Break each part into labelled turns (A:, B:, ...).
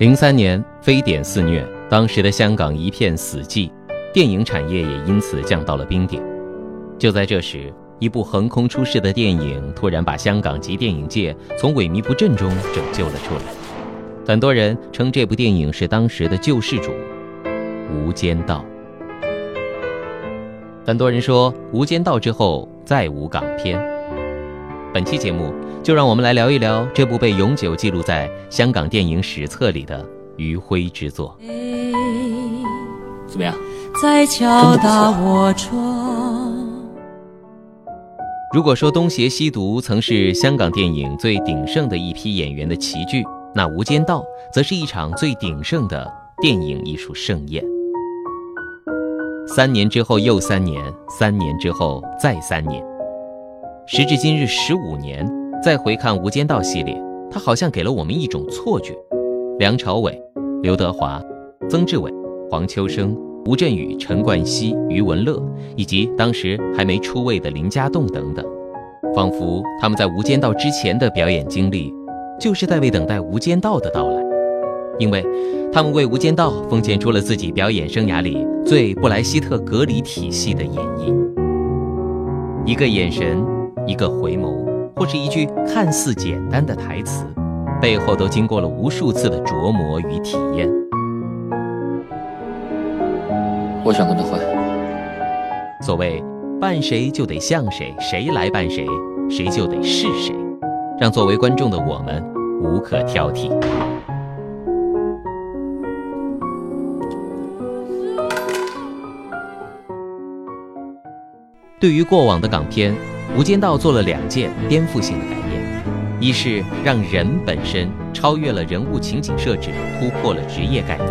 A: 零三年，非典肆虐，当时的香港一片死寂，电影产业也因此降到了冰点。就在这时，一部横空出世的电影突然把香港及电影界从萎靡不振中拯救了出来。很多人称这部电影是当时的救世主，《无间道》。很多人说，《无间道》之后再无港片。本期节目就让我们来聊一聊这部被永久记录在香港电影史册里的余晖之作。
B: 怎么样？
C: 在敲打我窗。
A: 如果说《东邪西毒》曾是香港电影最鼎盛的一批演员的齐聚，那《无间道》则是一场最鼎盛的电影艺术盛宴。三年之后又三年，三年之后再三年，时至今日十五年，再回看《无间道》系列，它好像给了我们一种错觉：梁朝伟、刘德华、曾志伟、黄秋生。吴镇宇、陈冠希、余文乐，以及当时还没出位的林家栋等等，仿佛他们在《无间道》之前的表演经历，就是在为等待《无间道》的到来，因为他们为《无间道》奉献出了自己表演生涯里最布莱希特格里体系的演绎。一个眼神，一个回眸，或是一句看似简单的台词，背后都经过了无数次的琢磨与体验。
B: 我想跟他换。
A: 所谓扮谁就得像谁，谁来扮谁，谁就得是谁，让作为观众的我们无可挑剔。对于过往的港片，《无间道》做了两件颠覆性的改变：一是让人本身超越了人物情景设置，突破了职业概念。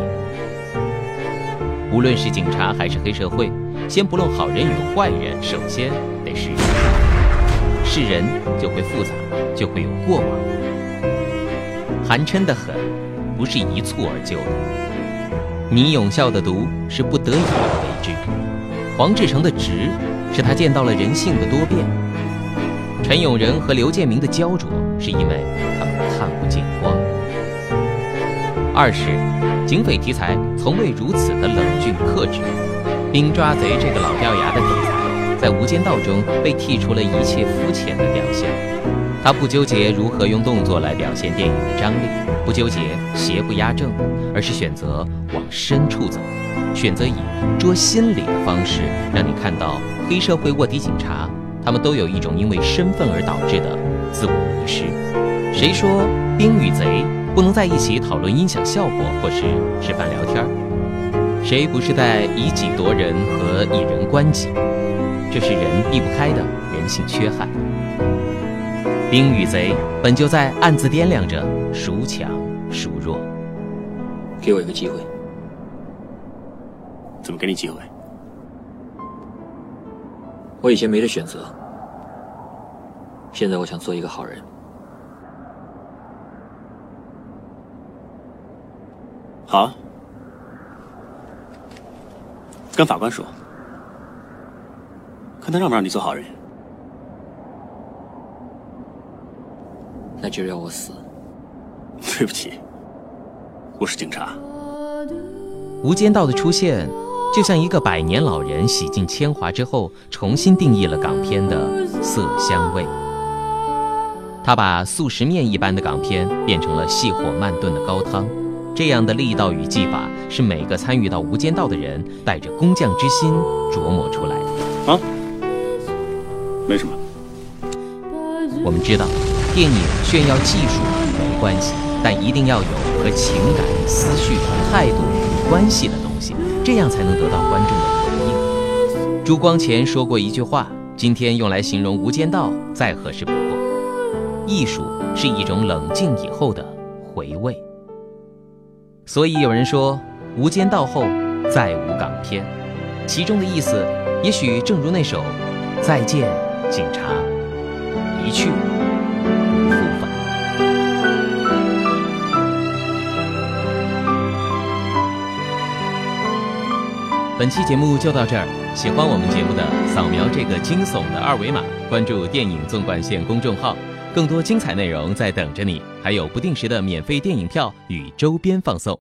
A: 无论是警察还是黑社会，先不论好人与坏人，首先得是人。是人就会复杂，就会有过往。韩琛的狠，不是一蹴而就的；倪永孝的毒，是不得已而为之；黄志诚的直，是他见到了人性的多变；陈永仁和刘建明的焦灼，是因为他们看不见光。二是，警匪题材从未如此的冷峻克制。兵抓贼这个老掉牙的题材，在《无间道》中被剔除了一切肤浅的表象。他不纠结如何用动作来表现电影的张力，不纠结邪不压正，而是选择往深处走，选择以捉心理的方式，让你看到黑社会卧底警察，他们都有一种因为身份而导致的自我迷失。谁说兵与贼？不能在一起讨论音响效果，或是吃饭聊天谁不是在以己夺人和以人观己？这是人避不开的人性缺憾。兵与贼本就在暗自掂量着孰强孰弱。
B: 给我一个机会。
D: 怎么给你机会？
B: 我以前没得选择，现在我想做一个好人。
D: 好，跟法官说，看他让不让你做好人。
B: 那就让我死。
D: 对不起，我是警察。
A: 无间道的出现，就像一个百年老人洗尽铅华之后，重新定义了港片的色香味。他把速食面一般的港片变成了细火慢炖的高汤。这样的力道与技法，是每个参与到《无间道》的人带着工匠之心琢磨出来的。
D: 啊，没什么。
A: 我们知道，电影炫耀技术没关系，但一定要有和情感、思绪、态度有关系的东西，这样才能得到观众的回应。朱光潜说过一句话，今天用来形容《无间道》再合适不过：艺术是一种冷静以后的回味。所以有人说，《无间道》后再无港片，其中的意思，也许正如那首《再见，警察》，一去本期节目就到这儿，喜欢我们节目的，扫描这个惊悚的二维码，关注电影纵贯线公众号。更多精彩内容在等着你，还有不定时的免费电影票与周边放送。